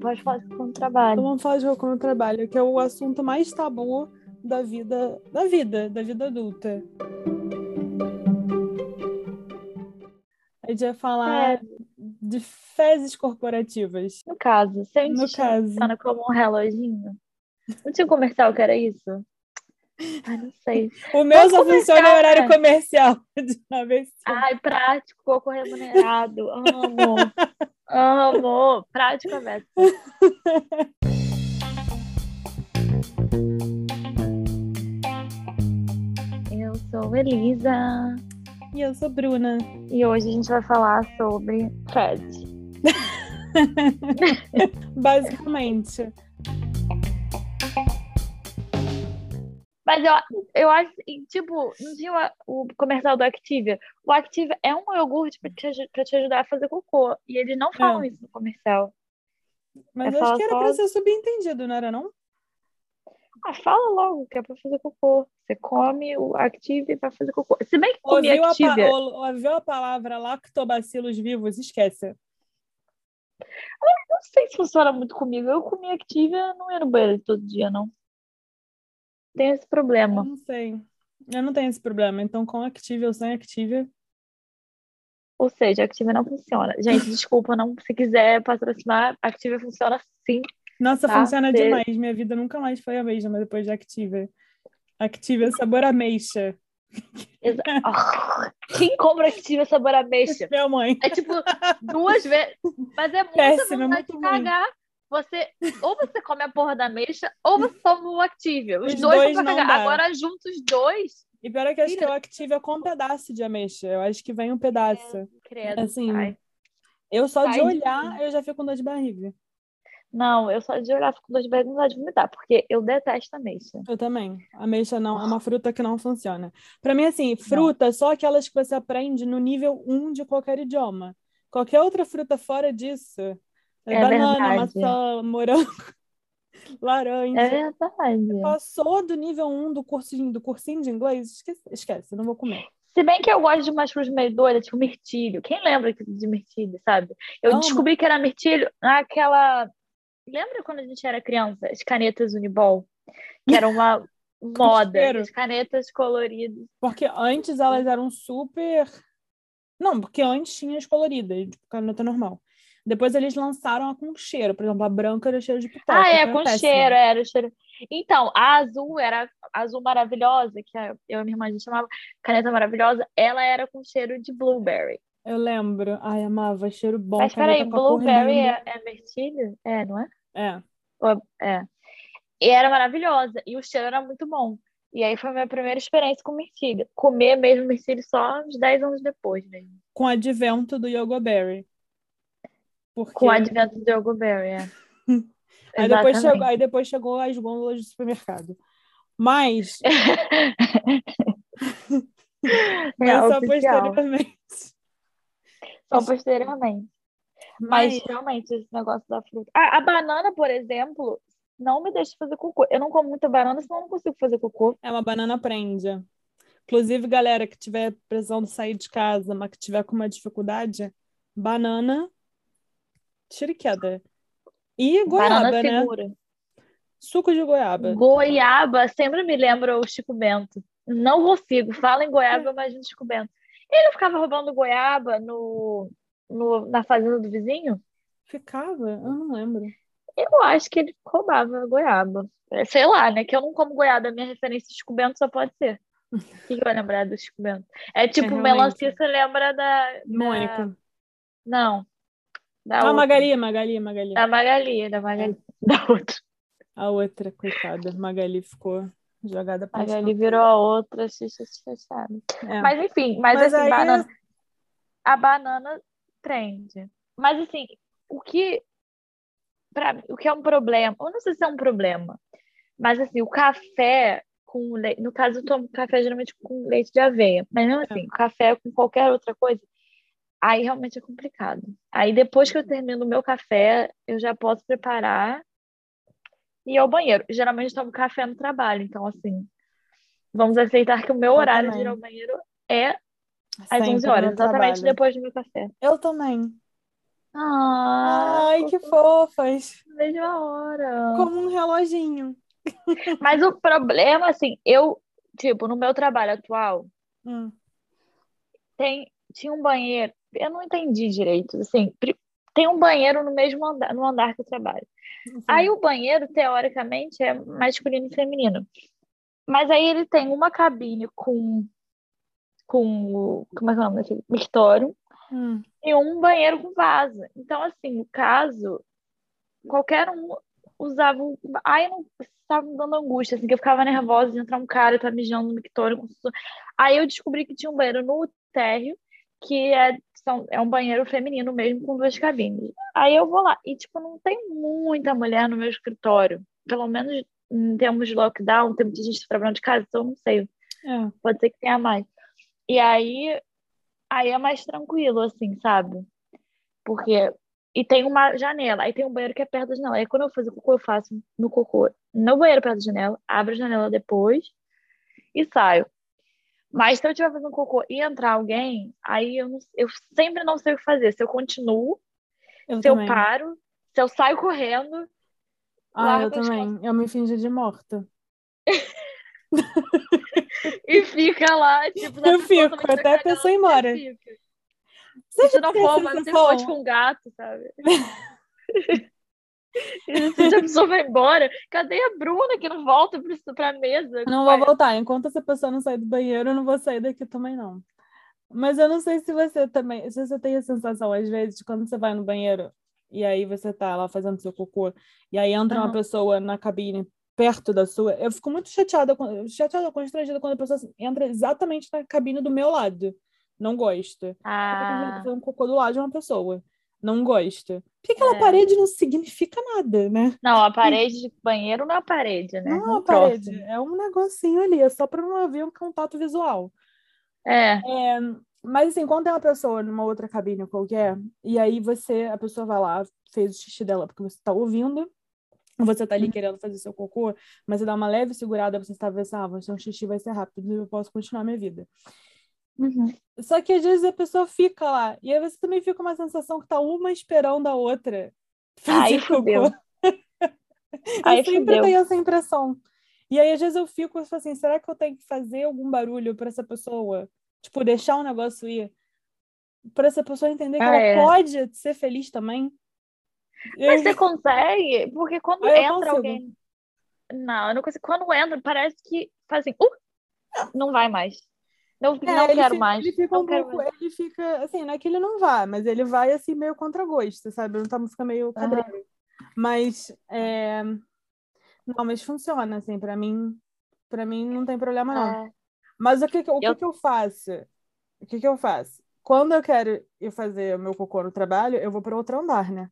pode falar de como trabalho. Vamos falar de como trabalho, que é o assunto mais tabu da vida, da vida, da vida adulta. A gente vai falar É. de fezes corporativas. No caso, se a gente No caso. funciona como um reloginho. Não tinha um comercial que era isso? Ai, não sei. O meu Vamos só funciona em começar, horário né? comercial. De. Ai, prático, pouco remunerado. Amo. Amo. Prático é meta. Eu sou Elisa E eu sou Bruna. e hoje a gente vai falar sobre Fred. Basicamente. Mas eu, eu acho, tipo, não tinha o, comercial do Activia. O Activia é um iogurte pra te, pra te ajudar a fazer cocô. E eles não falam isso no comercial. Mas É eu acho que era falar pra só- ser subentendido, não era não? Ah, fala logo que é pra fazer cocô. Você come o Activia vai fazer cocô. Se bem que comer Ouviu a, Activia... ou- ouviu a palavra lactobacilos vivos? Esquece. Não sei se funciona muito comigo. Eu comi Activia, não ia no banheiro todo dia, não. Tem esse Eu problema. não sei. Eu não tenho esse problema. Então, com Activia ou sem Activia, Ou seja, Activia não funciona. Gente, desculpa, não. Se quiser patrocinar, Activia funciona sim. Nossa, Tá, funciona cê- demais. Minha vida nunca mais foi a mesma depois de Activia. Activia sabor ameixa. Exa- Ah, Quem compra Activia sabor ameixa? Minha mãe. É tipo duas vezes. Mas é muita Péssimo, é vontade muito cagar. Você, ou você come a porra da ameixa, ou você toma o Activia. Os, Os dois, dois não cagar. dá. Agora, juntos os dois. E pior é que acho que o Activia com pedaço de ameixa. Eu acho que vem um pedaço. Credo. Assim, Ai. Eu só de olhar, eu já fico com dor de barriga. Não, eu só de olhar fico com dor de barriga e vontade de vomitar, porque eu detesto ameixa. Eu também. Ameixa não, é uma fruta que não funciona. Pra mim, assim, fruta, só aquelas que você aprende no nível 1 de qualquer idioma. Qualquer outra fruta fora disso, é, É banana, verdade. maçã, morango, laranja. É verdade. Passou do nível 1 do cursinho, do cursinho de inglês, esquece, esquece, não vou comer. Se bem que eu gosto de umas frutas meio doidas, tipo mirtilho. Quem lembra de mirtilho, sabe? Eu Amo. descobri que era mirtilho naquela. Lembra quando a gente era criança? As canetas Unibol? Que era uma moda. cheiro. As canetas coloridas. Porque antes elas eram super. Não, porque antes tinha as coloridas, tipo caneta normal. Depois eles lançaram a com cheiro. Por exemplo, a branca era cheiro de pipoca. ah, é, com péssimo. cheiro, era o cheiro. Então, a azul era a azul maravilhosa, que a- eu e minha irmã a gente chamava caneta maravilhosa, ela era com cheiro de blueberry. Eu lembro. Ai, amava, cheiro bom. Mas peraí, blueberry é, é mirtilho? É, não é? É. É? É. E era maravilhosa. E o cheiro era muito bom. E aí foi a minha primeira experiência com mirtilho. Comer mesmo mirtilho só uns 10 anos depois mesmo. Com o advento do Yogoberry. Porque... Com o advento do Yogoberry, é. aí, depois chegou, aí depois chegou as gôndolas do supermercado. Mas, É mas só oficial. posteriormente. Só posteriormente. Mas realmente, esse negócio da fruta. Ah, a banana, por exemplo, não me deixa fazer cocô. Eu não como muita banana, senão eu não consigo fazer cocô. É uma banana prende. Inclusive, galera que tiver precisando sair de casa, mas que tiver com uma dificuldade, banana, tira e goiaba, banana né? segura. Suco de goiaba. Goiaba sempre me lembra o Chico Bento. Não consigo. Fala em goiaba, eu imagino Chico Bento. Ele não ficava roubando goiaba no, no, na fazenda do vizinho? Ficava? Eu não lembro. Eu acho que ele roubava goiaba. É, Sei lá, né? Que eu não como goiaba. Minha referência de Chico Bento só pode ser. O que que vai lembrar do Chico Bento? É tipo, realmente. melancia, você lembra da. da- Mônica. Não. Da Ah. Magali, Magali, Magali. Da Magali, da Magali. Da outra. A outra, coitada. Magali ficou jogada pra Magali virou a outra, xixa, chateada. É. Mas enfim, mas, Mas assim, aí- banana, a banana prende. Mas assim, o que para o que é um problema, eu não sei se é um problema, mas assim, o café com leite, no caso eu tomo café geralmente com leite de aveia, mas mesmo assim, o café com qualquer outra coisa, aí realmente é complicado. Aí depois que eu termino o meu café, eu já posso preparar e ir ao banheiro. Geralmente eu tomo café no trabalho, então assim, vamos aceitar que o meu Eu horário de também. ir ao banheiro é às Sempre 11 horas, exatamente trabalho. depois do meu café. Eu também. Ah, Ai, que fofas. mesma hora. Como um reloginho. Mas o problema, assim, eu, tipo, no meu trabalho atual, Hum. tem, tinha um banheiro, eu não entendi direito, assim, tem um banheiro no mesmo andar, no andar que eu trabalho. Aí o banheiro, teoricamente, é masculino e feminino. Mas aí ele tem uma cabine com, com como é que é o nome daquele? Mictório Hum. e um banheiro com vaso. Então, assim, no caso, qualquer um usava. Aí eu não estava me dando angústia, assim, que eu ficava nervosa de entrar um cara e tá mijando no mictório. com Aí eu descobri que tinha um banheiro no térreo, que é, são, é um banheiro feminino mesmo, com duas cabines. Aí eu vou lá. E, tipo, não tem muita mulher no meu escritório. Pelo menos em termos de lockdown, tem muita gente trabalhando de casa, então não sei. É. Pode ser que tenha mais. E aí, aí é mais tranquilo, assim, sabe? Porque. E tem uma janela, aí tem um banheiro que é perto da janela. Aí quando eu faço cocô, eu faço no cocô no banheiro perto da janela, abro a janela depois e saio. Mas se eu estiver fazendo cocô e entrar alguém, aí eu, não- eu sempre não sei o que fazer. Se eu continuo, Eu se eu também. paro, se eu saio correndo, Ah, eu as costas também. Eu me fingi de morta. e fica lá, tipo, Eu fico, também até a pessoa ir você embora. Você não for, ser sensação? forte com um gato, sabe? Se a pessoa vai embora, cadê a Bruna que não volta pra, pra mesa? Não vou voltar. Enquanto essa pessoa não sair do banheiro, eu não vou sair daqui também, não. Mas eu não sei se você também, se você tem a sensação, às vezes, de quando você vai no banheiro e aí você tá lá fazendo seu cocô, e aí entra uma Aham. pessoa na cabine perto da sua, eu fico muito chateada, chateada, constrangida quando a pessoa entra exatamente na cabine do meu lado. Não gosto. Eu tô Ah, fazendo um cocô do lado de uma pessoa. Não gosto. Porque aquela É. parede não significa nada, né? não, a parede de banheiro não é a parede, né? Não é um uma parede, próximo. é um negocinho ali, é só para não haver um contato visual. É, É, mas assim, quando tem uma pessoa numa outra cabine qualquer, e aí você, a pessoa vai lá, fez o xixi dela porque você tá ouvindo, você tá ali Uhum. querendo fazer seu cocô, mas você dá uma leve segurada, você está pensando, ah, vai ser um xixi, vai ser rápido, eu posso continuar minha vida. Uhum. Só que às vezes a pessoa fica lá, e aí você também fica uma sensação que tá uma esperando a outra Aí fudeu. Eu Aí sempre fudeu. tenho essa impressão. E aí, às vezes, eu fico assim, será que eu tenho que fazer algum barulho para essa pessoa? Tipo, deixar o negócio ir? Para essa pessoa entender que Ah, ela é. pode ser feliz também? Mas Eu- você consegue? Porque quando Ah, eu entra consigo. alguém. Não, eu não consigo. Quando entra, parece que faz assim, uh, não vai mais. Não, É, não quero fica, mais. Ele fica não um pouco, mais. ele fica, assim, não é que ele não vá, mas ele vai, assim, meio contra gosto, sabe? Não tá, fica meio cabreiro. Mas, é... Não, mas funciona, assim, para mim, para mim não tem problema, não. É. Mas o que o Eu- que eu faço? O que que eu faço? Quando eu quero ir fazer o meu cocô no trabalho, eu vou para outro andar, né?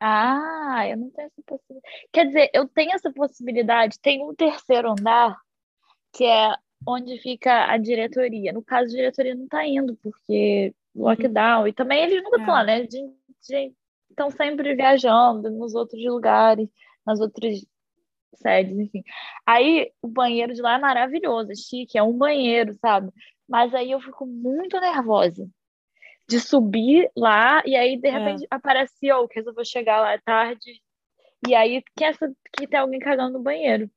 Ah, eu não tenho essa possibilidade. Quer dizer, eu tenho essa possibilidade. Tem um terceiro andar, que é onde fica a diretoria. No caso, a diretoria não está indo, porque lockdown. E também eles nunca estão É. lá, né? Estão sempre viajando nos outros lugares, nas outras sedes, enfim. Aí o banheiro de lá é maravilhoso, é chique, é um banheiro, sabe? Mas aí eu fico muito nervosa de subir lá e aí de É. repente aparece eu que resolveu chegar lá tarde e aí quer saber que tem alguém cagando no banheiro.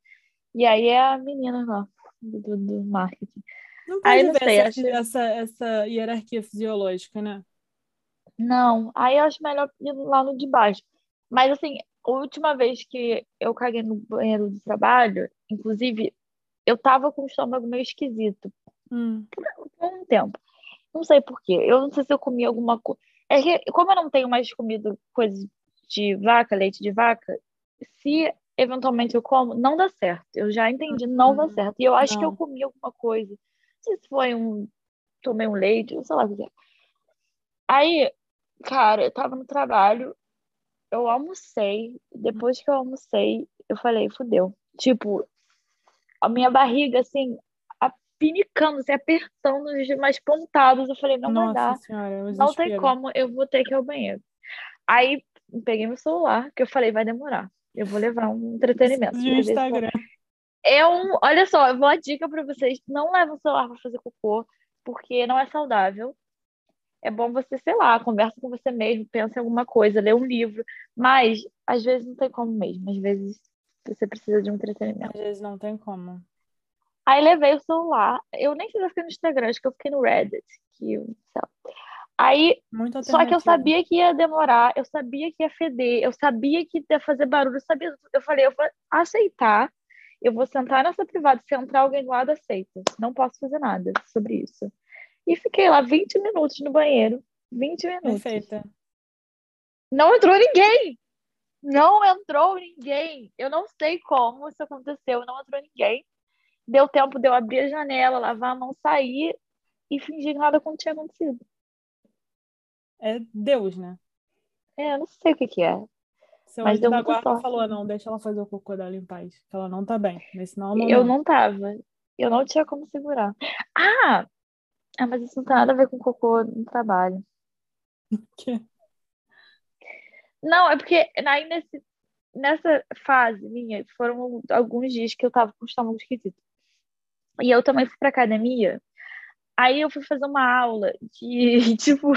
E aí é a menina lá do, do- marketing. Não Aí pode não ver sei, essa, acho- essa, essa hierarquia fisiológica, né? Não, aí eu acho melhor ir lá no de baixo. Mas assim, a última vez que eu caguei no banheiro do trabalho, inclusive, eu tava com o estômago meio esquisito Hum. por um tempo. Não sei por quê. Eu não sei se eu comi alguma coisa. É que, como eu não tenho mais comido coisas de vaca, leite de vaca, se eventualmente eu como, não dá certo. Eu já entendi, não dá Uhum. certo. E eu acho que eu Não. comi alguma coisa. Não sei se foi um. Tomei um leite, sei lá o que é. Aí, cara, eu tava no trabalho, eu almocei. Depois que eu almocei, eu falei, fudeu. Tipo, a minha barriga, assim, apinicando, assim, apertando, umas pontadas. Eu falei, não vai dar. Nossa senhora, é Não tem como, eu vou ter que ir ao banheiro. Aí peguei meu celular, que eu falei, vai demorar. Eu vou levar um entretenimento. De. Instagram. É um, olha só, eu vou dar dica pra vocês, não levem o celular pra fazer cocô, porque não é saudável. é bom você, sei lá, conversa com você mesmo, pensa em alguma coisa, lê um livro. Mas, às vezes, não tem como mesmo. Às vezes, você precisa de um entretenimento. Às vezes não tem como. Aí levei o celular. Eu nem sei se eu fiquei no Instagram, acho que eu fiquei no Reddit. Que, sei lá. Aí, só que eu sabia que ia demorar, eu sabia que ia feder, eu sabia que ia fazer barulho, eu sabia. Eu falei, eu vou aceitar, eu vou sentar nessa privada, se entrar alguém do lado, aceita. Não posso fazer nada sobre isso. E fiquei lá 20 minutos no banheiro. 20 minutos. Perfeita. Não entrou ninguém! Não entrou ninguém! Eu não sei como isso aconteceu, não entrou ninguém. Deu tempo de eu abrir a janela, lavar a mão, sair e fingir que nada tinha acontecido. É Deus, né? É, eu não sei o que que é. Seu Mas deu da guarda sorte. falou, não, deixa ela fazer o cocô dela em paz, que ela não tá bem. Nesse não é o momento. Eu não tava. Eu não tinha como segurar. Ah! Ah, mas isso não tem nada a ver com cocô no trabalho. Que- Não, é porque aí nesse, nessa fase minha, foram alguns dias que eu tava com o estômago esquisito. E eu também fui pra academia. Aí eu fui fazer uma aula de, tipo...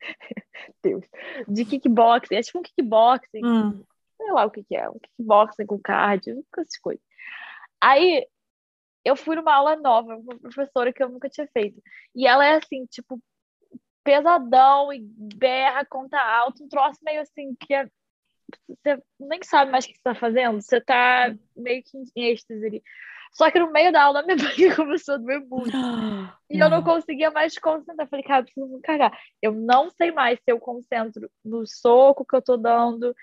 Deus. De kickboxing. É tipo um kickboxing. Hum, sei lá o que que é, um kickboxing com cardio, essas coisas. Aí eu fui numa aula nova, com uma professora que eu nunca tinha feito. E ela é assim, tipo, pesadão e berra, conta alto, um troço meio assim que é- você nem sabe mais o que você tá fazendo, você tá meio que em êxtase ali. Só que no meio da aula, minha barriga começou a doer muito. E eu não conseguia mais concentrar. Falei, cara, preciso me cagar. Eu não sei mais se eu concentro no soco que eu tô dando,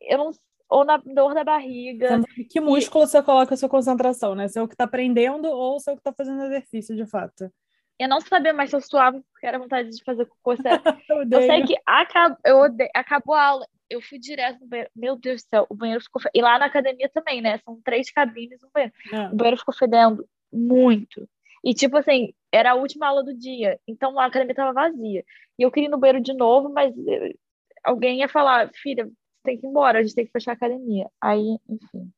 eu não, ou na dor da barriga. Que músculo você coloca a sua concentração, né? Se é o que tá prendendo ou se é o que tá fazendo exercício, de fato. Eu não sabia mais se eu suava porque era vontade de fazer sério. Eu Eu sei que acabou, eu ode- acabou a aula. Eu fui direto no banheiro. Meu Deus do céu, o banheiro ficou. fe- E lá na academia também, né? São três cabines no banheiro. É. O banheiro ficou fedendo muito. E, tipo assim, era a última aula do dia. Então a academia tava vazia. E eu queria ir no banheiro de novo, mas eh, alguém ia falar: filha, você tem que ir embora, a gente tem que fechar a academia. Aí, enfim.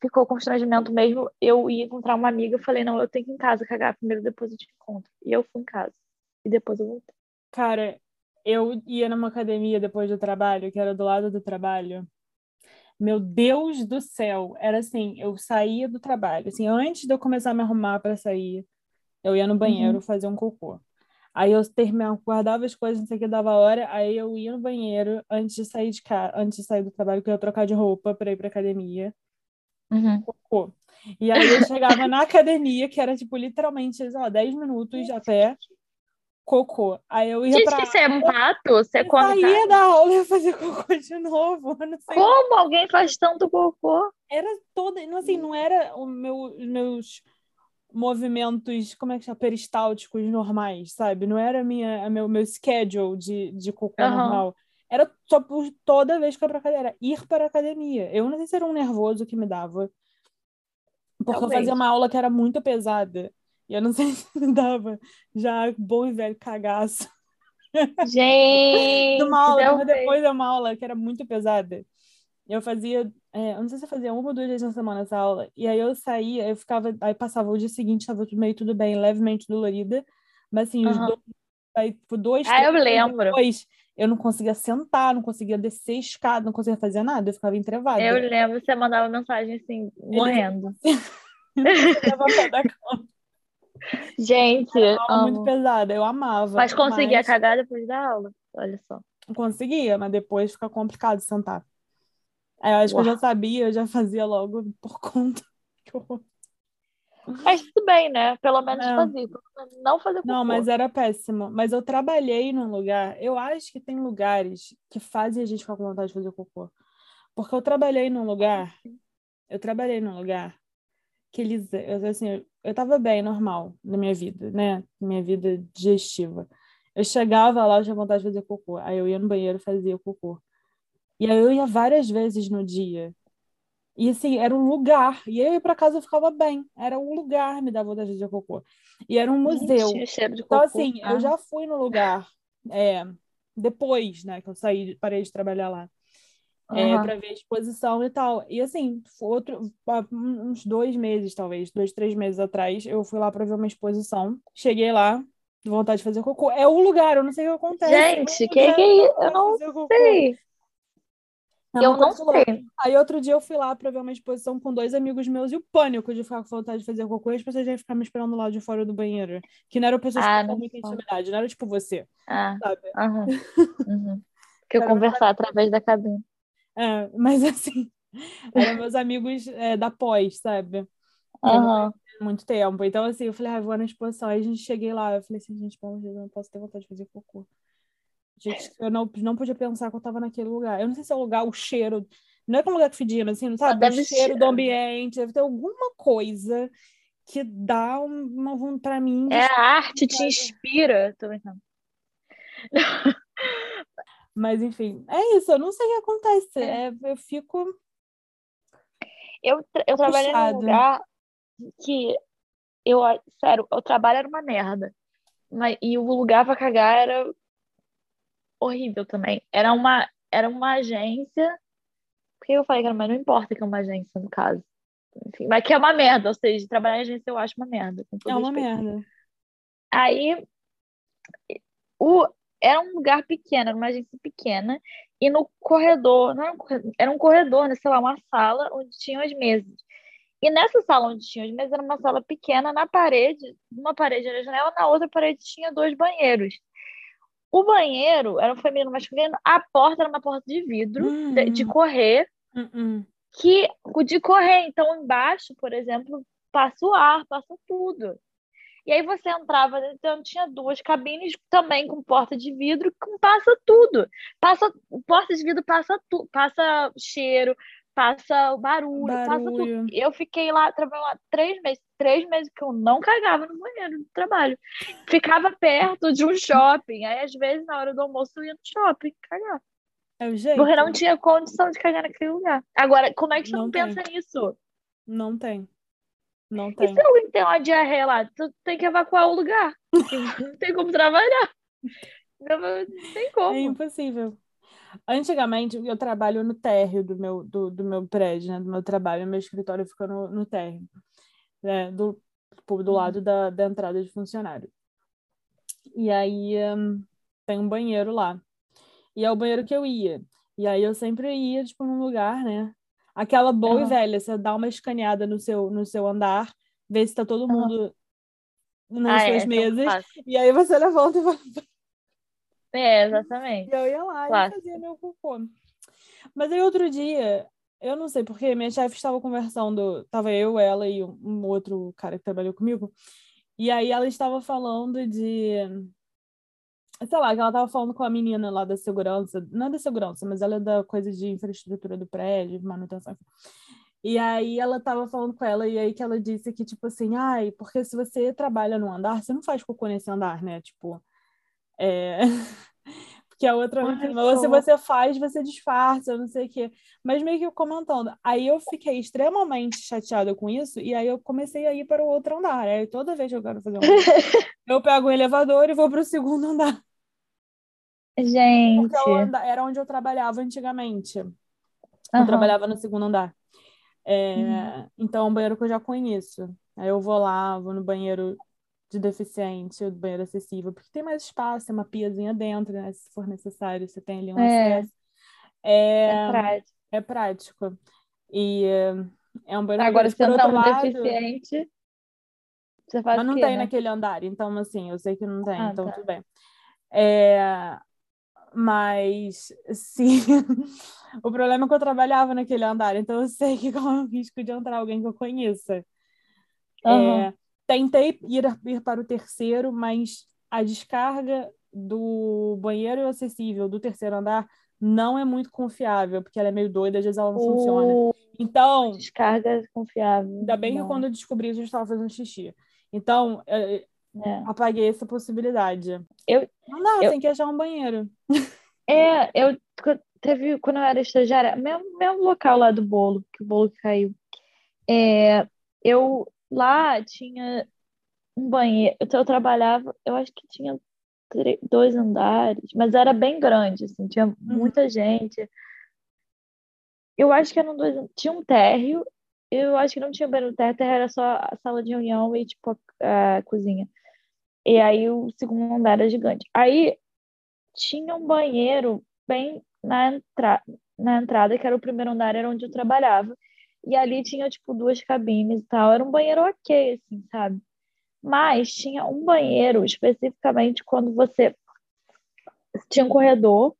Ficou constrangimento mesmo. Eu ia encontrar uma amiga, eu falei: não, eu tenho que ir em casa cagar primeiro, depois eu te encontro. E eu fui em casa. E depois eu voltei. Cara, eu ia numa academia depois do trabalho, que era do lado do trabalho. Meu Deus do céu, era assim, eu saía do trabalho, assim, antes de eu começar a me arrumar para sair, eu ia no banheiro fazer um cocô. Aí eu terminava, guardava as coisas, não sei o que dava hora, aí eu ia no banheiro antes de sair de casa, antes de sair do trabalho, que eu ia trocar de roupa para ir para academia. Uhum. cocô. E aí eu chegava na academia, que era tipo literalmente, sei lá, 10 minutos a pé, cocô. Aí eu ia Gente, pra que você é um rato? Você eu come saía carne? da aula e ia fazer cocô de novo. Eu. Como alguém faz tanto cocô? Era toda, não assim, não era o meu, os meus movimentos, como é que chama, peristálticos normais, sabe? Não era minha, a meu, meu schedule de, de cocô Aham. normal. Era só por toda vez que eu ia pra academia, era ir para a academia. Eu não sei se era um nervoso que me dava. Porque eu Talvez. fazia uma aula que era muito pesada. E eu não sei se dava já bom e velho cagaço. Gente, de uma aula, mas depois de uma aula que era muito pesada. Eu fazia, é, eu não sei se eu fazia uma ou duas vezes na semana essa aula. E aí eu saía, eu ficava, aí passava o dia seguinte, estava tudo meio tudo bem, levemente dolorida. Mas assim, os Aham. dois, aí, tipo, dois, Ah, eu três dias lembro. depois, eu não conseguia sentar, não conseguia descer escada, não conseguia fazer nada, eu ficava entrevada. Eu lembro, você mandava mensagem assim, morrendo. levantar da cama. Gente, muito pesada, eu amava. Mas conseguia mas cagar depois da aula. Olha só. Conseguia, mas depois fica complicado sentar. Aí eu acho que eu já Uau. sabia, eu já fazia logo por conta. Mas tudo bem, né? Pelo menos Não. fazia. Não fazer cocô. Não, mas era péssimo. Mas eu trabalhei num lugar. Eu acho que tem lugares que fazem a gente ficar com vontade de fazer cocô. Porque eu trabalhei num lugar. Eu trabalhei num lugar que eles. eu, Assim, eu, eu tava bem, normal, na minha vida, né? Minha vida digestiva. Eu chegava lá, eu tinha vontade de fazer cocô. Aí eu ia no banheiro e fazia cocô. E aí eu ia várias vezes no dia. E assim, era um lugar. E aí pra casa eu ficava bem. Era um lugar me dava vontade de fazer cocô. E era um museu. Gente, Então, assim, Ah. eu já fui no lugar é, depois, né, que eu saí, parei de trabalhar lá, é, Aham. para ver a exposição e tal. E assim, outro, uns dois meses, talvez, dois, três meses atrás, eu fui lá para ver uma exposição. Cheguei lá, vontade de fazer cocô. É o lugar, eu não sei o que acontece. Gente, É que que é? pra Eu não sei. É Eu não louca. sei. Aí outro dia eu fui lá pra ver uma exposição com dois amigos meus e o pânico de ficar com vontade de fazer cocô e as pessoas já iam ficar me esperando lá de fora do banheiro. Que não eram pessoas Ah, não muita intimidade, não era tipo você, Ah, sabe? aham. Uhum. Que eu conversar através da cabine. É, mas assim, eram meus amigos é, da pós, sabe? Aham. muito tempo. Então, assim, eu falei, ah, vou na exposição. Aí a gente cheguei lá, eu falei assim, gente, pelo amor de Deus, eu não posso ter vontade de fazer cocô. Gente, eu não, não podia pensar que eu tava naquele lugar. Eu não sei se é o lugar, o cheiro. Não é que é um lugar que fedia, mas assim, não sabe? deve o cheiro ser. do ambiente, deve ter alguma coisa que dá um- uma vontade pra mim. É, a arte te inspira. Tô brincando. Mas, enfim, é isso. Eu não sei o que acontece. É, eu fico. Eu, tra- eu trabalhei num lugar que eu, sério, o trabalho era uma merda. Mas, e o lugar pra cagar era horrível também. Era uma, era uma agência. Por que eu falei que era, mas não importa que é uma agência, no caso. Enfim, mas que é uma merda, ou seja, trabalhar em agência eu acho uma merda. É uma respeito. merda. Aí o, era um lugar pequeno, era uma agência pequena, e no corredor, não era um corredor, era um corredor, né, sei lá, uma sala onde tinham as mesas. E nessa sala onde tinham as mesas era uma sala pequena, na parede, uma parede era a janela, na outra parede tinha dois banheiros. O banheiro era um feminino masculino, a porta era uma porta de vidro, de, de Hum. correr, Hum, hum. que o de correr, então embaixo, por exemplo, passa o ar, passa tudo. E aí você entrava, então tinha duas cabines também com porta de vidro, com passa tudo. Passa, porta de vidro passa tudo, passa cheiro, passa barulho, passa tudo. Barulho. Eu fiquei lá, trabalhando lá três meses, três meses que eu não cagava no banheiro do trabalho. Ficava perto de um shopping, aí às vezes na hora do almoço eu ia no shopping cagar. É o jeito. Porque não tinha condição de cagar naquele lugar. Agora, como é que você não, Não pensa nisso? Não tem. Não E tem. se alguém tem uma diarreia lá, tu tem que evacuar o lugar. Não tem como trabalhar. Não, não tem É como. impossível. Antigamente, eu trabalho no térreo do meu, do, do meu prédio, né? Do meu trabalho. Meu escritório fica no, no térreo, né? Do, tipo, do lado da, da entrada de funcionário. E aí, hum, tem um banheiro lá. E é o banheiro que eu ia. E aí, eu sempre ia, tipo, num lugar, né? Aquela boa e Aham. velha, você dá uma escaneada no seu, no seu andar, vê se tá todo mundo nas Ah, suas é mesas, e aí você levanta e vai É, exatamente. E eu ia lá Clássico. e fazia meu cocô. Mas aí outro dia, eu não sei porque, minha chefe estava conversando, tava eu, ela e um outro cara que trabalhou comigo, e aí ela estava falando de. Sei lá, que ela estava falando com a menina lá da segurança, não é da segurança, mas ela é da coisa de infraestrutura do prédio, manutenção. E aí ela estava falando com ela, e aí que ela disse que, tipo assim, ai, porque se você trabalha num andar, você não faz cocô nesse andar, né? Tipo, é... Porque a outra Ai. Ou se você faz, você disfarça, não sei o quê. Mas meio que comentando. Aí eu fiquei extremamente chateada com isso, e aí eu comecei a ir para o outro andar. Aí toda vez que eu quero fazer um. eu pego o elevador e vou para o segundo andar. Gente. Porque é era onde eu trabalhava antigamente. Eu trabalhava no segundo andar. É, Uhum. Então é um banheiro que eu já conheço. Aí eu vou lá, vou no banheiro de deficiente, o banheiro acessível, porque tem mais espaço, tem uma piazinha dentro, né? Se for necessário, você tem ali um É. acesso. É, É prático. é prático. E é, um banheiro Agora, se entrar um lado, deficiente, você faz mas não quê, tem né? naquele andar, então assim, eu sei que não tem, Ah, então tá. tudo bem. É, mas se o problema é que eu trabalhava naquele andar, então eu sei que corre o risco de entrar alguém que eu conheça. Aham. É, tentei ir, ir para o terceiro, mas a descarga do banheiro acessível do terceiro andar não é muito confiável, porque ela é meio doida, às vezes ela não funciona. O Então, descarga confiável. ainda bem que Não. quando eu descobri, eu já estava fazendo xixi. Então, eh, É. apaguei essa possibilidade. Eu- Não dá, eu- tem que achar um banheiro. É, eu teve quando eu era estagiária, mesmo, mesmo local lá do bolo, que o bolo caiu. É, eu lá tinha um banheiro, então eu trabalhava, eu acho que tinha tre- dois andares, mas era bem grande, assim, tinha muita gente. Eu acho que eram dois, tinha um térreo, eu acho que não tinha banheiro no térreo era só a sala de reunião e tipo a, a cozinha. E aí o segundo andar era gigante. Aí tinha um banheiro bem na, entra na entrada, que era o primeiro andar, era onde eu trabalhava. E ali tinha, tipo, duas cabines e tal. Era um banheiro ok, assim, sabe? Mas tinha um banheiro, especificamente quando você tinha um corredor,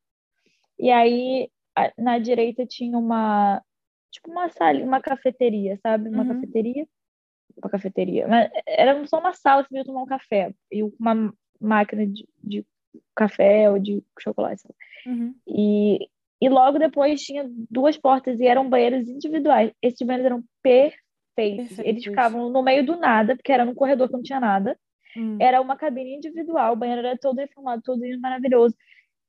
e aí na direita tinha uma, tipo, uma sala, uma cafeteria, sabe? Uma uhum. cafeteria. Uma cafeteria. Mas era só uma sala que você tomar um café. E uma máquina de, de café ou de chocolate. Uhum. E, e logo depois tinha duas portas e eram banheiros individuais. Esses banheiros eram perfeitos. Eles ficavam no meio do nada, porque era num corredor que não tinha nada. Hum. Era uma cabine individual, o banheiro era todo reformado, todo maravilhoso.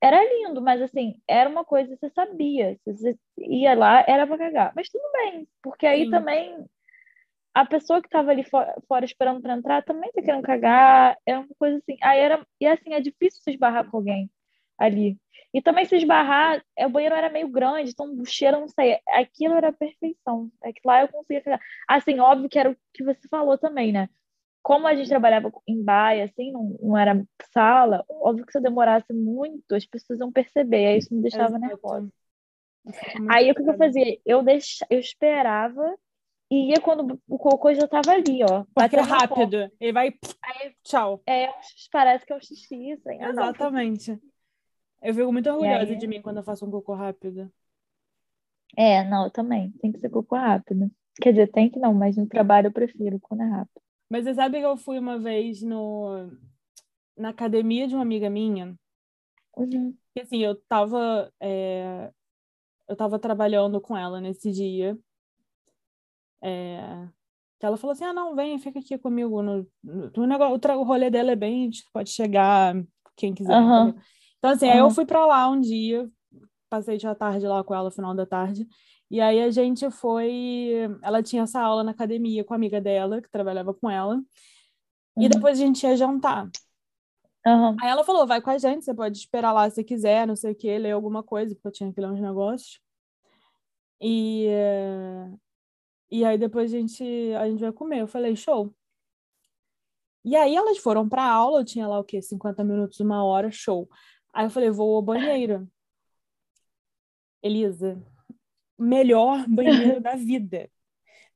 Era lindo, mas assim, era uma coisa que você sabia. Você ia lá, era pra cagar. Mas tudo bem, porque aí Sim. também a pessoa que estava ali fora, fora esperando para entrar também tá querendo cagar. Era uma coisa assim. Aí era, e assim, é difícil se esbarrar com alguém ali. E também se esbarrar, é, o banheiro era meio grande, então o cheiro não saía. Aquilo era perfeição. É que lá eu conseguia cagar. Assim, óbvio que era o que você falou também, né? Como a gente trabalhava em baia, assim, não, não era sala, óbvio que se eu demorasse muito, as pessoas iam perceber, aí isso me deixava Exato. nervosa. Aí o que, que eu fazia? Eu, deix... eu esperava e ia quando o cocô já tava ali, ó. Porque é rápido. Ele vai. Aí, Tchau. É, parece que é um xixi. Assim. Exatamente. não, eu fico muito orgulhosa aí... de mim quando eu faço um cocô rápido. É, não, eu também. Tem que ser cocô rápido. Quer dizer, tem que não, mas no trabalho eu prefiro quando é rápido. Mas você sabe que eu fui uma vez no na academia de uma amiga minha. Uhum. E assim, eu tava. É... Eu tava trabalhando com ela nesse dia. É... Que ela falou assim: ah, não, vem, fica aqui comigo. No, no, no negócio, o, o rolê dela é bem, tipo, pode chegar, quem quiser. Uhum. Então, assim, uhum. aí eu fui para lá um dia, passei de tarde lá com ela, final da tarde. E aí a gente foi. Ela tinha essa aula na academia com a amiga dela, que trabalhava com ela. Uhum. E depois a gente ia jantar. Uhum. Aí ela falou: vai com a gente, você pode esperar lá se quiser, não sei o que, ler alguma coisa, porque eu tinha que ler uns negócios. E, e aí depois a gente, a gente vai comer. Eu falei: show. E aí elas foram para aula, eu tinha lá o quê? 50 minutos, uma hora, show. Aí eu falei, vou ao banheiro. Elisa, melhor banheiro da vida.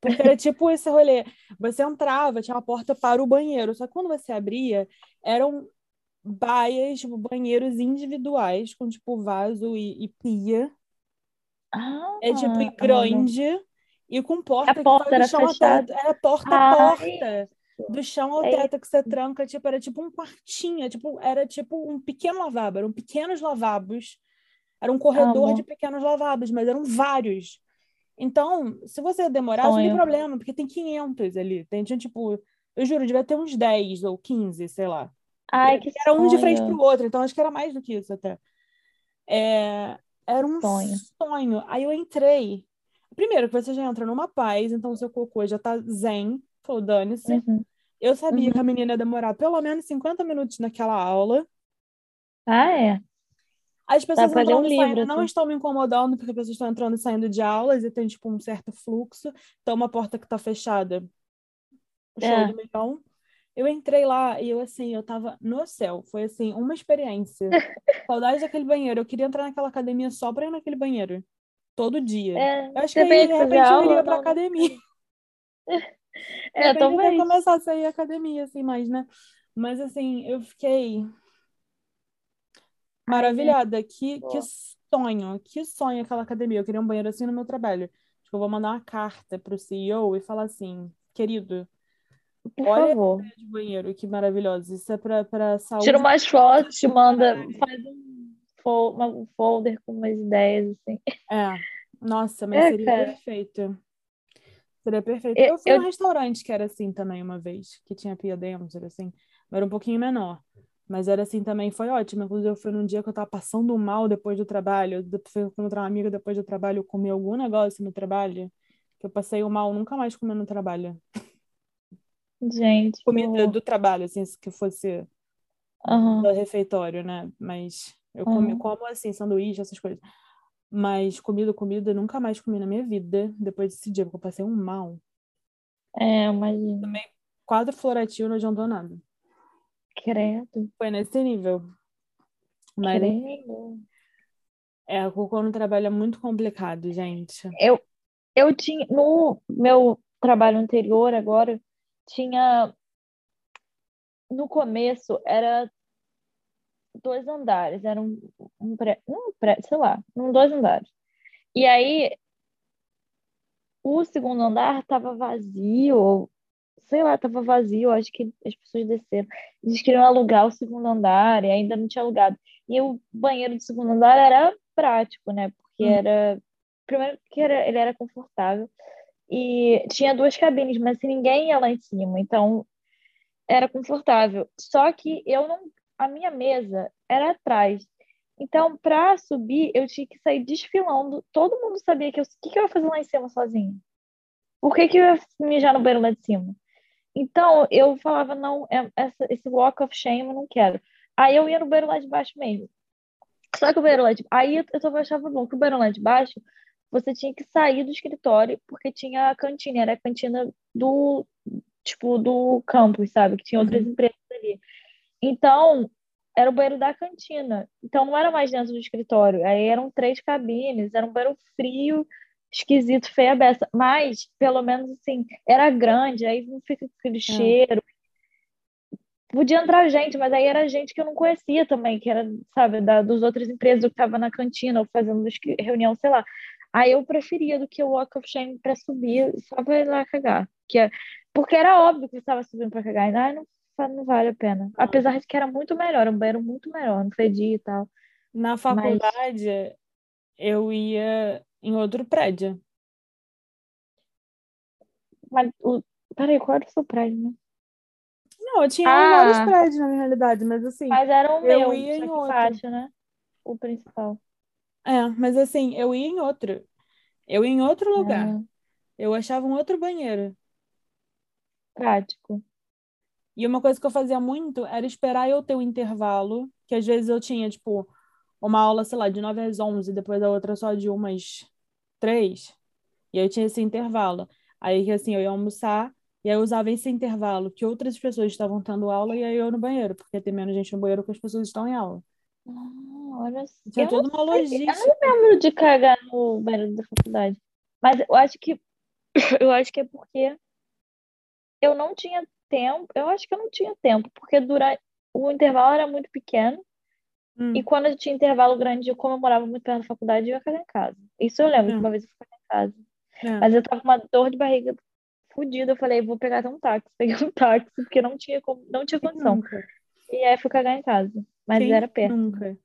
Porque era tipo esse rolê. Você entrava, tinha uma porta para o banheiro. Só que quando você abria, eram baias, tipo, banheiros individuais, com tipo vaso e, e pia. Ah, é tipo grande e com porta, a porta era fechada. Era porta a porta do chão ao é teto que você tranca, tipo, era tipo um quartinho, tipo, era tipo um pequeno lavabo, eram pequenos lavabos, era um corredor de pequenos lavabos, mas eram vários. Então, se você demorar, não tem problema, porque tem 500 ali, tem, tipo, eu juro, devia ter uns 10 ou 15, sei lá. Ai, que Era sonho. um de frente pro outro, então acho que era mais do que isso até. É, era um sonho. sonho. Aí eu entrei. Primeiro, que você já entra numa paz, então o seu cocô já tá zen, falou, dane-se. Uhum. Eu sabia uhum. que a menina ia demorar pelo menos 50 minutos naquela aula. Ah, é? As pessoas entrando um e saindo assim. não estão me incomodando, porque as pessoas estão entrando e saindo de aulas e tem, tipo, um certo fluxo. Então, uma porta que tá fechada, show é. do milhão. Eu entrei lá e eu, assim, eu tava no céu. Foi, assim, uma experiência. Saudade daquele banheiro. Eu queria entrar naquela academia só pra ir naquele banheiro. Todo dia. É, eu acho que aí, de repente, eu iria pra academia. É, eu também. começar a sair academia, assim, mais, né? Mas, assim, eu fiquei maravilhada. Ai, que, que sonho, que sonho aquela academia. Eu queria um banheiro assim no meu trabalho. Tipo, eu vou mandar uma carta pro CEO e falar assim, querido, por olha favor. de banheiro, que maravilhoso. Isso é pra saúde. Tira umas fotos, manda, faz um, folder com umas ideias, assim. É. Nossa, mas é, seria cara. perfeito. Seria perfeito. Eu, eu fui eu... num restaurante que era assim também uma vez, que tinha pia dentro, assim, era um pouquinho menor. Mas era assim também, foi ótimo. Inclusive, eu fui num dia que eu tava passando mal depois do trabalho. Eu fui com outra amiga depois do trabalho, eu comi algum negócio no trabalho, que eu passei o mal, nunca mais comi no trabalho. Gente. Comida do trabalho, assim, que fosse uhum. do refeitório, né? Mas eu comi, uhum. como assim, sanduíche, essas coisas. Mas comida, comida, nunca mais comi na minha vida depois desse dia, porque eu passei um mal. É, imagina. Também, quadro florativo não adiantou nada. Credo. Foi nesse nível. Mas Credo. é, o cocô no trabalho é muito complicado, gente. Eu, eu tinha, no meu trabalho anterior agora, tinha, no começo, era dois andares, era um, um pré, um pré, sei lá, um dois andares. E aí, o segundo andar estava vazio, sei lá, estava vazio, acho que as pessoas desceram. Eles queriam alugar o segundo andar e ainda não tinha alugado. E o banheiro do segundo andar era prático, né? Porque Hum. era. Primeiro que era, ele era confortável. E tinha duas cabines, mas assim, ninguém ia lá em cima. Então, era confortável. Só que eu não. A minha mesa era atrás. Então, para subir, eu tinha que sair desfilando. Todo mundo sabia que eu. Que, que eu ia fazer lá em cima sozinha? Por que, que eu ia mijar no banheiro lá de cima? Então, eu falava, não, é- essa- esse walk of shame eu não quero. Aí eu ia no banheiro lá de baixo mesmo. Só que o banheiro lá de... Aí eu, eu achava bom que o banheiro lá de baixo, você tinha que sair do escritório, porque tinha a cantina, era a cantina do, tipo, do campus, sabe? Que tinha outras Uhum. empresas ali. Então, era o banheiro da cantina. Então, não era mais dentro do escritório. Aí eram três cabines, era um banheiro frio, esquisito, feio a beça. Mas, pelo menos, assim, era grande, aí não fica aquele cheiro. Podia entrar gente, mas aí era gente que eu não conhecia também, que era, sabe, da, dos outras empresas que estava na cantina ou fazendo reunião, sei lá. Aí eu preferia do que o Walk of Shame para subir só para ir lá cagar. Que é, porque era óbvio que eu estava subindo para cagar. E, ai, não, não vale a pena. Apesar de que era muito melhor, um banheiro muito melhor, não fedia e tal. Na faculdade, eu ia em outro prédio. Mas, o... peraí, qual era o seu prédio, né? Não, eu tinha Ah. vários prédios, na realidade, mas assim. Mas era o Eu meu, ia em outro. pátio, né? O principal. É, mas assim, eu ia em outro. Eu ia em outro lugar. Ah, Eu achava um outro banheiro. prático. E uma coisa que eu fazia muito era esperar eu ter um intervalo, que às vezes eu tinha, tipo, uma aula, sei lá, de 9 às 11, depois a outra só de umas 3. E aí eu tinha esse intervalo. Aí, que assim, eu ia almoçar, e aí eu usava esse intervalo que outras pessoas estavam tendo aula, e aí eu no banheiro, porque tem menos gente no banheiro que as pessoas estão em aula. Ah, olha só. Tinha toda uma logística. Eu não lembro de cagar no banheiro da faculdade. Mas eu acho que eu acho que é porque eu não tinha tempo. Eu acho que eu não tinha tempo, porque durante o intervalo era muito pequeno. Hum. E quando eu tinha intervalo grande, eu como eu morava muito perto da faculdade, eu ia cagar em casa. Isso eu lembro, É. uma vez eu fui cagar em casa. É. Mas eu tava com uma dor de barriga fodida. Eu falei, vou pegar até um táxi. Peguei um táxi, porque não tinha, como, não tinha condição. E aí fui cagar em casa. Mas Quem era perto. nunca?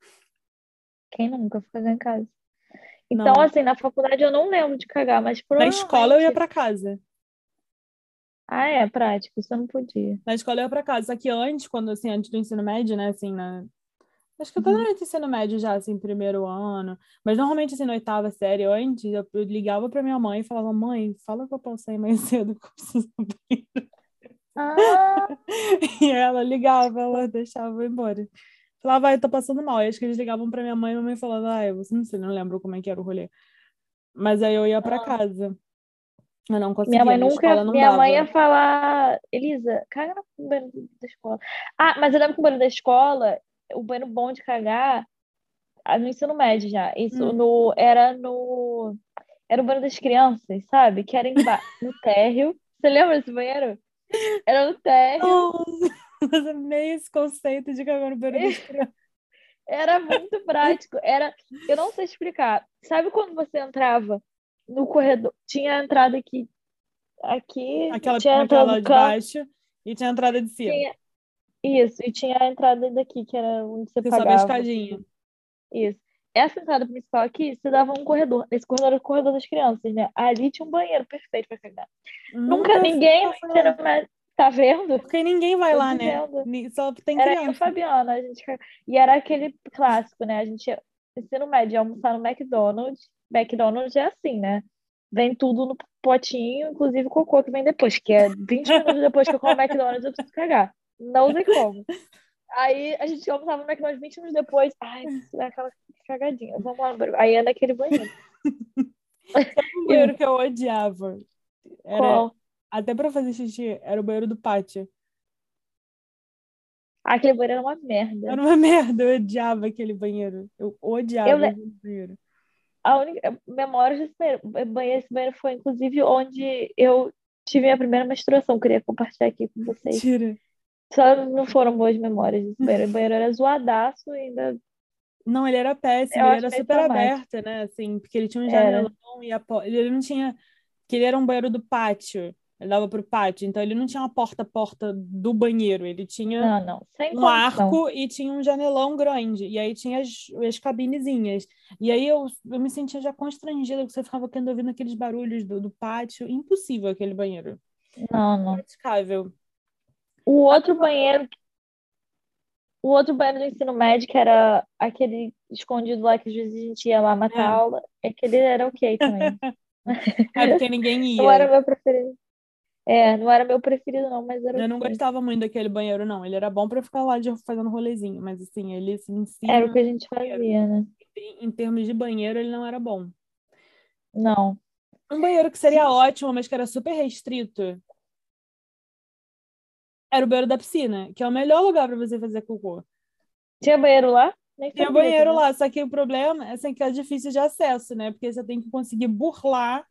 Quem nunca foi cagar em casa? Então, Não. assim, na faculdade eu não lembro de cagar, mas Na escola eu ia provavelmente. pra casa. Ah, é prático, isso eu não podia. Na escola eu ia pra casa. Só que antes, quando assim, antes do ensino médio, né, assim, na... Acho que eu tô Uhum. durante o ensino médio já, assim, primeiro ano. Mas normalmente, assim, na oitava série, antes, eu, eu ligava pra minha mãe e falava, mãe, fala que eu posso sair mais cedo, que eu preciso. Ah, E ela ligava, ela deixava eu ir embora. Falava, vai, tô passando mal. E acho que eles ligavam pra minha mãe e minha mãe falava, ah, você não sei, não lembro como é que era o rolê. Mas aí eu ia pra casa. Eu não conseguia, minha mãe nunca. escola Minha mãe dava. ia falar, Elisa, caga no banheiro da escola. Ah, mas eu lembro que o banheiro da escola, o banheiro bom de cagar, ah, no ensino médio já. Isso Hum. no, era no. Era o banheiro das crianças, sabe? Que era emba... no térreo. Você lembra desse banheiro? Era no térreo. Mas amei esse conceito de cagar no banheiro das crianças. Era muito prático. Era, eu não sei explicar. Sabe quando você entrava no corredor? Tinha a entrada aqui, aqui, Aquela, tinha aquela de canto, baixo e tinha a entrada de cima. tinha isso, e tinha a entrada daqui, que era onde você Você sobe a pagava. escadinha. Isso. Essa entrada principal aqui, você dava um corredor. Esse corredor era o corredor das crianças, né? Ali tinha um banheiro perfeito pra cagar. Nunca Nunca ninguém. Tá vendo? Porque ninguém vai Tô lá, né? dizendo. Só tem Era criança. Fabiana, a gente... e era aquele clássico, né? A gente ia, ensino médio, ia almoçar no McDonald's. McDonald's é assim, né? Vem tudo no potinho, inclusive o cocô que vem depois, que é 20 minutos depois que eu como McDonald's, eu preciso cagar. Não sei como. Aí a gente almoçava no McDonald's 20 minutos depois. Ai, preciso dar aquela cagadinha. Vamos lá. Aí é naquele banheiro. O banheiro que eu odiava. Era, Qual? até pra fazer xixi, era o banheiro do pátio. Aquele banheiro era uma merda. Era uma merda, eu odiava aquele banheiro. Eu odiava Eu le- aquele banheiro. A única memória desse banheiro, banheiro, esse banheiro foi inclusive onde eu tive minha primeira menstruação. Queria compartilhar aqui com vocês. Mentira. Só não foram boas memórias desse banheiro. O banheiro era zoadaço e ainda. Não, ele era péssimo, Eu ele era super traumático. aberto, né? Assim, porque ele tinha um Era. janelão e a ele não tinha. Que ele era um banheiro do pátio. Ele dava pro pátio, então ele não tinha uma porta-porta do banheiro, ele tinha Não, não. Um condição. arco e tinha um janelão grande. E aí tinha as, as cabinezinhas. E aí eu, eu me sentia já constrangida, porque você ficava querendo ouvindo aqueles barulhos do, do pátio. Impossível aquele banheiro. Não, não. Impraticável. O outro banheiro. O outro banheiro do ensino médio, que era aquele escondido lá que às vezes a gente ia lá matar É. aula, aquele era ok também. É porque ninguém Não era ia. meu preferido. É, não era meu preferido, não, mas era Eu não gostava muito daquele banheiro, não. Ele era bom pra ficar lá de, fazendo rolezinho, mas assim, ele assim, si, Era o que a gente fazia, né? em, em termos de banheiro, ele não era bom. Não. Um banheiro que seria ótimo, mas que era super restrito, era o banheiro da piscina, que é o melhor lugar pra você fazer cocô. Tinha banheiro lá? Nem sabia banheiro também. lá, só que o problema é assim, que é difícil de acesso, né? Porque você tem que conseguir burlar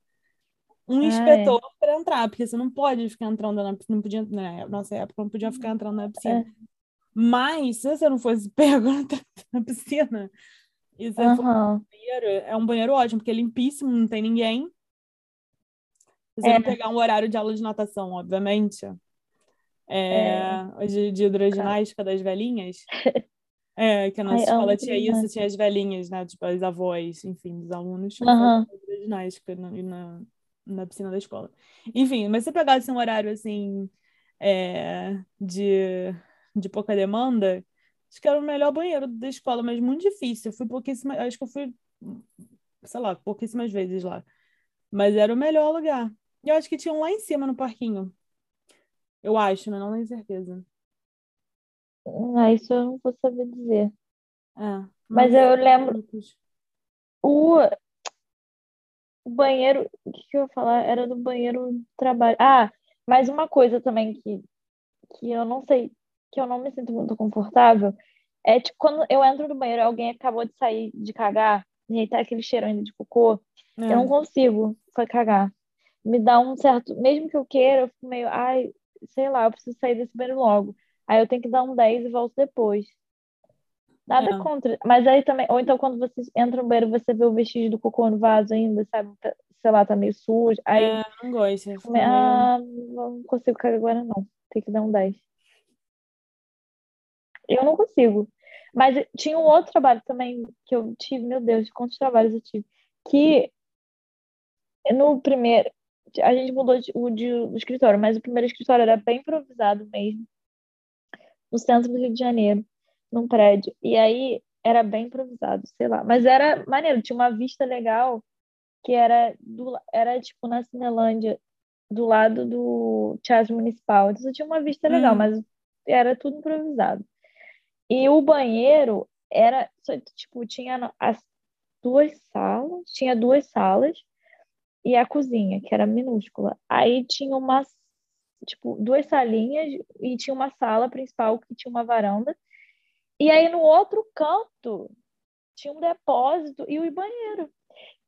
um Ah, é. inspetor para entrar, porque você não pode ficar entrando na piscina, não podia, na nossa época, não podia ficar entrando na piscina. É. Mas, se você não fosse pego na piscina, e você for Aham. no banheiro, é um banheiro ótimo, porque é limpíssimo, não tem ninguém. Você É. não pegar um horário de aula de natação, obviamente. É, de, de hidroginástica das velhinhas. É, que a nossa Ai, escola tinha isso, tinha as velhinhas, né? Tipo, as avós, enfim, dos alunos faziam hidroginástica na, na, na piscina da escola. Enfim, mas se pegasse um horário, assim, é, de, de pouca demanda, acho que era o melhor banheiro da escola, mas muito difícil. Eu fui pouquíssimas, acho que eu fui, sei lá, pouquíssimas vezes lá. Mas era o melhor lugar. E eu acho que tinha um lá em cima no parquinho. Eu acho, mas não tenho certeza. Ah, isso eu não vou saber dizer. É, Mas eu lembro-. O, o banheiro, o que que eu ia falar? Era do banheiro do trabalho. Ah, mais uma coisa também que, que eu não sei, que eu não me sinto muito confortável, é tipo quando eu entro no banheiro, alguém acabou de sair de cagar, e aí tá aquele cheiro ainda de cocô, É. eu não consigo foi cagar. Me dá um certo, mesmo que eu queira, eu fico meio, ai, sei lá, eu preciso sair desse banheiro logo. Aí eu tenho que dar um 10 e volto depois. Nada É. contra. Mas aí também, ou então quando você entra no banheiro, você vê o vestígio do cocô no vaso ainda, sabe? Tá- Sei lá, tá meio sujo. Aí É, não gosto. meio- ah, não consigo cagar agora não. Tem que dar um 10. Eu não consigo. Mas tinha um outro trabalho também que eu tive, meu Deus, quantos trabalhos eu tive. Que no primeiro, a gente mudou de, o de, o escritório, mas o primeiro escritório era bem improvisado mesmo, no centro do Rio de Janeiro, num prédio. E aí era bem improvisado, sei lá. Mas era maneiro, tinha uma vista legal que era, do, era tipo na Cinelândia, do lado do Teatro Municipal. Então tinha uma vista legal, Hum. mas era tudo improvisado. E o banheiro era, só, tipo, tinha as duas salas, tinha duas salas e a cozinha, que era minúscula. Aí tinha uma, tipo, duas salinhas e tinha uma sala principal que tinha uma varanda. E aí no outro canto tinha um depósito e o banheiro.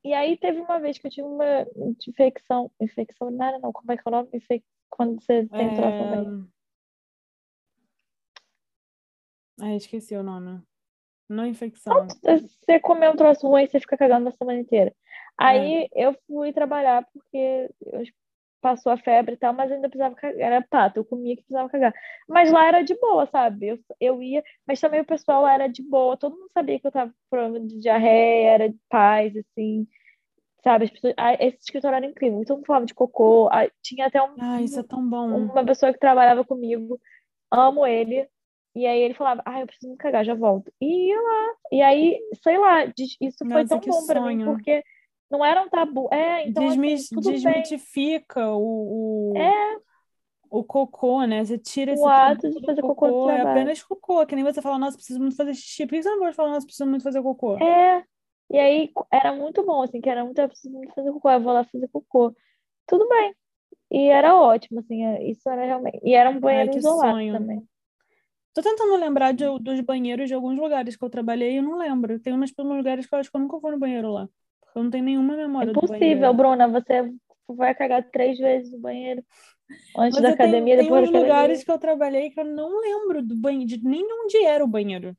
E aí teve uma vez que eu tive uma infecção, infecção urinária não, como é que é o nome? Infec... Quando você tem troço no banheiro. É... Ai, esqueci o nome. Não é infecção. Você comeu um troço ruim, você fica cagando na semana inteira. Aí eu fui trabalhar porque eu passou a febre e tal, mas ainda precisava cagar. Era pato, eu comia que precisava cagar. Mas lá era de boa, sabe? Eu, eu ia, mas também o pessoal lá era de boa. Todo mundo sabia que eu tava com problema de diarreia, era de paz, assim. Sabe? As pessoas, ah, esse escritório era incrível. Todo mundo falava de cocô. Ah, tinha até um, Ai, isso é tão bom. uma pessoa que trabalhava comigo, amo ele. E aí ele falava, ah, eu preciso me cagar, já volto. E ia lá. E aí, sei lá, isso foi Nossa, tão que bom pra mim, sonho. porque não era um tabu. É, então assim, Desmis- tudo bem. desmitifica o, o, É, o cocô, né? Você tira O esse ato tabu de fazer cocô cocô, é apenas cocô. Que nem você fala, nossa, preciso muito fazer xixi. Por que você não pode falar, nossa, preciso muito fazer cocô? é. E aí era muito bom, assim, que era muito, eu preciso muito fazer cocô, eu vou lá fazer cocô. Tudo bem. E era ótimo, assim, é- isso era realmente. E era um banheiro que isolado sonho. também. Tô tentando lembrar de, dos banheiros de alguns lugares que eu trabalhei e eu não lembro. Tem umas lugares que eu acho que eu nunca vou no banheiro lá. Eu não tenho nenhuma memória Impossível, Bruna. Você vai cagar três vezes no banheiro. Antes Mas da academia, tenho, depois tem da lugares que eu trabalhei que eu não lembro do banheiro, de nem onde era o banheiro.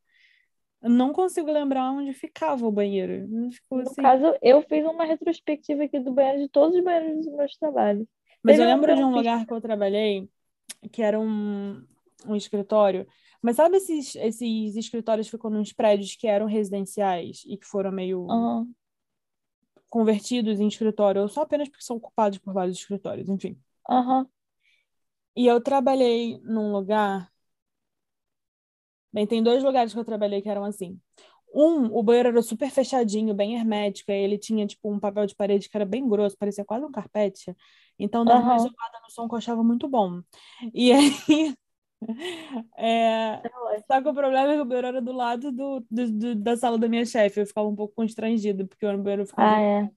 Eu não consigo lembrar onde ficava o banheiro. Ficou no assim. caso, eu fiz uma retrospectiva aqui do banheiro de todos os banheiros dos meus trabalhos. Mas Teve eu lembro de um lugar que eu trabalhei que era um, um escritório. Mas sabe esses, esses escritórios que ficam nos prédios que eram residenciais e que foram meio uhum. Convertidos em escritório, ou só apenas porque são ocupados por vários escritórios, enfim. Uhum. E eu trabalhei num lugar. Bem, tem dois lugares que eu trabalhei que eram assim. Um, o banheiro era super fechadinho, bem hermético, e ele tinha, tipo, um papel de parede que era bem grosso, parecia quase um carpete. Então, dava uhum. uma isolada no som que eu achava muito bom. E aí... É... Só que o problema é que o banheiro era do lado do, do, do da sala da minha chefe. Eu ficava um pouco constrangida, porque o banheiro ficava... Ah, é.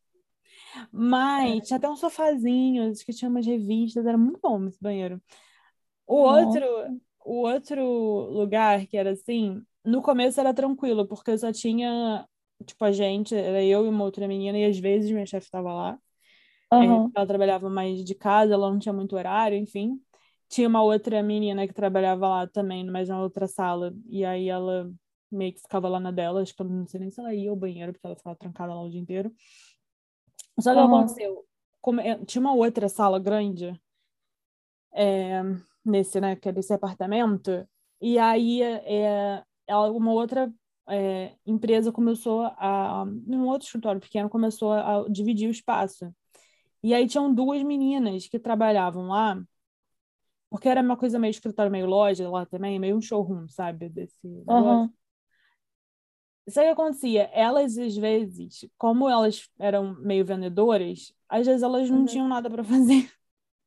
Mas é. tinha até um sofazinho, acho que tinha umas revistas, era muito bom esse banheiro. O outro, o outro lugar que era assim, no começo era tranquilo, porque só tinha, tipo, a gente, era eu e uma outra menina, e às vezes minha chefe estava lá. Uhum. ela trabalhava mais de casa, ela não tinha muito horário, enfim. Tinha uma outra menina que trabalhava lá também, mas na outra sala, e aí ela meio que ficava lá na dela, acho que eu não sei nem se ela ia ao banheiro, porque ela ficava trancada lá o dia inteiro. Só que uhum. aconteceu, como, é, tinha uma outra sala grande, é, nesse, né, que é desse apartamento, e aí é, uma outra é, empresa começou a, um outro escritório pequeno começou a dividir o espaço. E aí tinham duas meninas que trabalhavam lá, porque era uma coisa meio escritório, meio loja lá também, meio um showroom, sabe? Desse uhum. Isso aí acontecia. Elas, às vezes, como elas eram meio vendedoras, às vezes elas não uhum. tinham nada para fazer.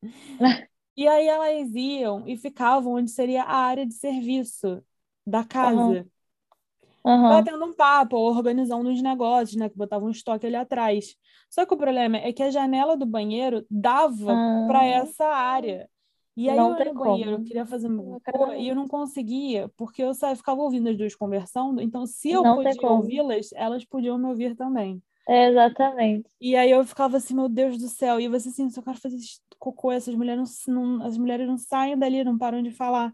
e aí elas iam e ficavam onde seria a área de serviço da casa. Uhum. Uhum. Batendo um papo, organizando os negócios, né? Que botavam um estoque ali atrás. Só que o problema é que a janela do banheiro dava para essa área. E aí não eu ia no banheiro, eu queria fazer meu cocô, e eu não conseguia, porque eu só ficava ouvindo as duas conversando, então se eu não podia ouvi-las, elas podiam me ouvir também. É, exatamente. E aí eu ficava assim, meu Deus do céu, e você assim, só quero fazer cocô, essas mulheres não, não, as mulheres não saem dali, não param de falar.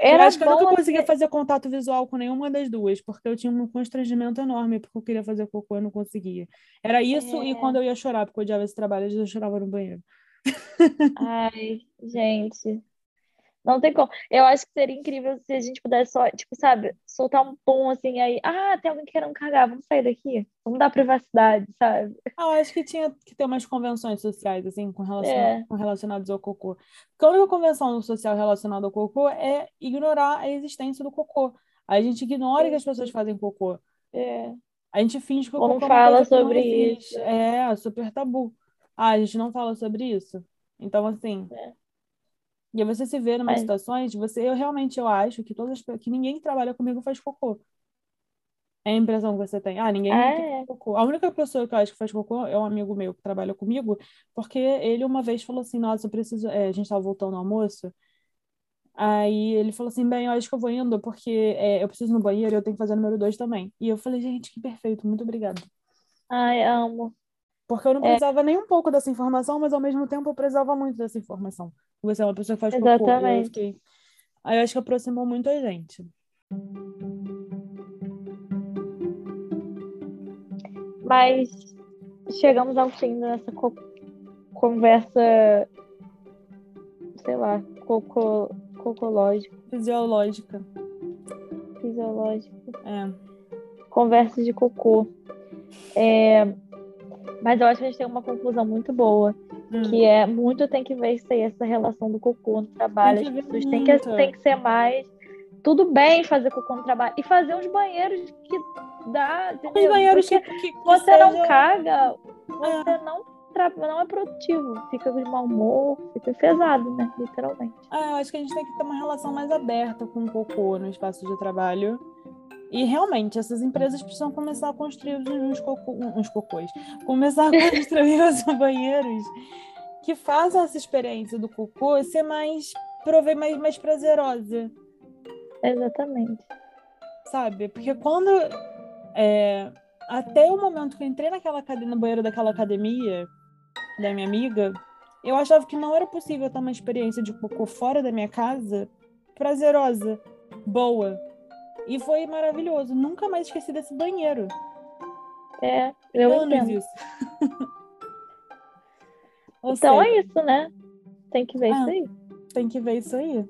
Era eu acho que eu nunca conseguia fazer contato visual com nenhuma das duas, porque eu tinha um constrangimento enorme, porque eu queria fazer cocô e não conseguia. Era isso, é... e quando eu ia chorar, porque eu odiava esse trabalho, eu chorava no banheiro. Ai, gente. Não tem como. Eu acho que seria incrível se a gente pudesse só, tipo, sabe, soltar um pum assim aí. Ah, tem alguém querendo cagar, vamos sair daqui. Vamos dar privacidade, sabe? Ah, eu acho que tinha que ter umas convenções sociais, assim, com, relacion... é. com relacionados ao cocô. Porque a única convenção social relacionada ao cocô é ignorar a existência do cocô. A gente ignora que as pessoas fazem cocô. É. A gente finge que o cocô não fala sobre isso. É, super tabu. Ah, a gente não fala sobre isso. Então, assim. É. E aí você se vê em umas situações, você, eu realmente eu acho que todas que ninguém que trabalha comigo faz cocô. É a impressão que você tem. Ah, ninguém é. faz cocô. A única pessoa que eu acho que faz cocô é um amigo meu que trabalha comigo, porque ele uma vez falou assim: Nossa, eu preciso. É, a gente estava voltando ao almoço. Aí ele falou assim: Bem, eu acho que eu vou indo porque é, eu preciso ir no banheiro e eu tenho que fazer o número dois também. E eu falei: Gente, que perfeito, muito obrigada. Ai, amo. Porque eu não é. precisava é. nem um pouco dessa informação, mas ao mesmo tempo eu precisava muito dessa informação. Você é uma pessoa que faz Exatamente. Eu fiquei... Aí eu acho que aproximou muito a gente. Mas chegamos ao fim dessa co conversa, sei lá, coco, cocológica. Fisiológica. Fisiológica. É. Conversa de cocô. É, mas eu acho que a gente tem uma conclusão muito boa, hum. que é muito tem que ver se essa relação do cocô no trabalho. As pessoas têm que, têm que ser mais. Tudo bem fazer cocô no trabalho. E fazer uns banheiros que dá. Os banheiros que, que, que você seja... não caga, você é. não não é produtivo, fica de mau humor, fica pesado, né? Literalmente. Ah, eu acho que a gente tem que ter uma relação mais aberta com o cocô no espaço de trabalho. E realmente, essas empresas precisam começar a construir uns, cocô, uns cocôs, começar a construir os banheiros que façam essa experiência do cocô ser mais, mais, mais prazerosa. Exatamente. Sabe? Porque quando. É, até o momento que eu entrei naquela no banheiro daquela academia da minha amiga, eu achava que não era possível ter uma experiência de cocô fora da minha casa prazerosa, boa. E foi maravilhoso. Nunca mais esqueci desse banheiro. É, eu Anos entendo. isso. Então seja, é isso, né? Tem que ver Ah. isso aí. tem que ver isso aí.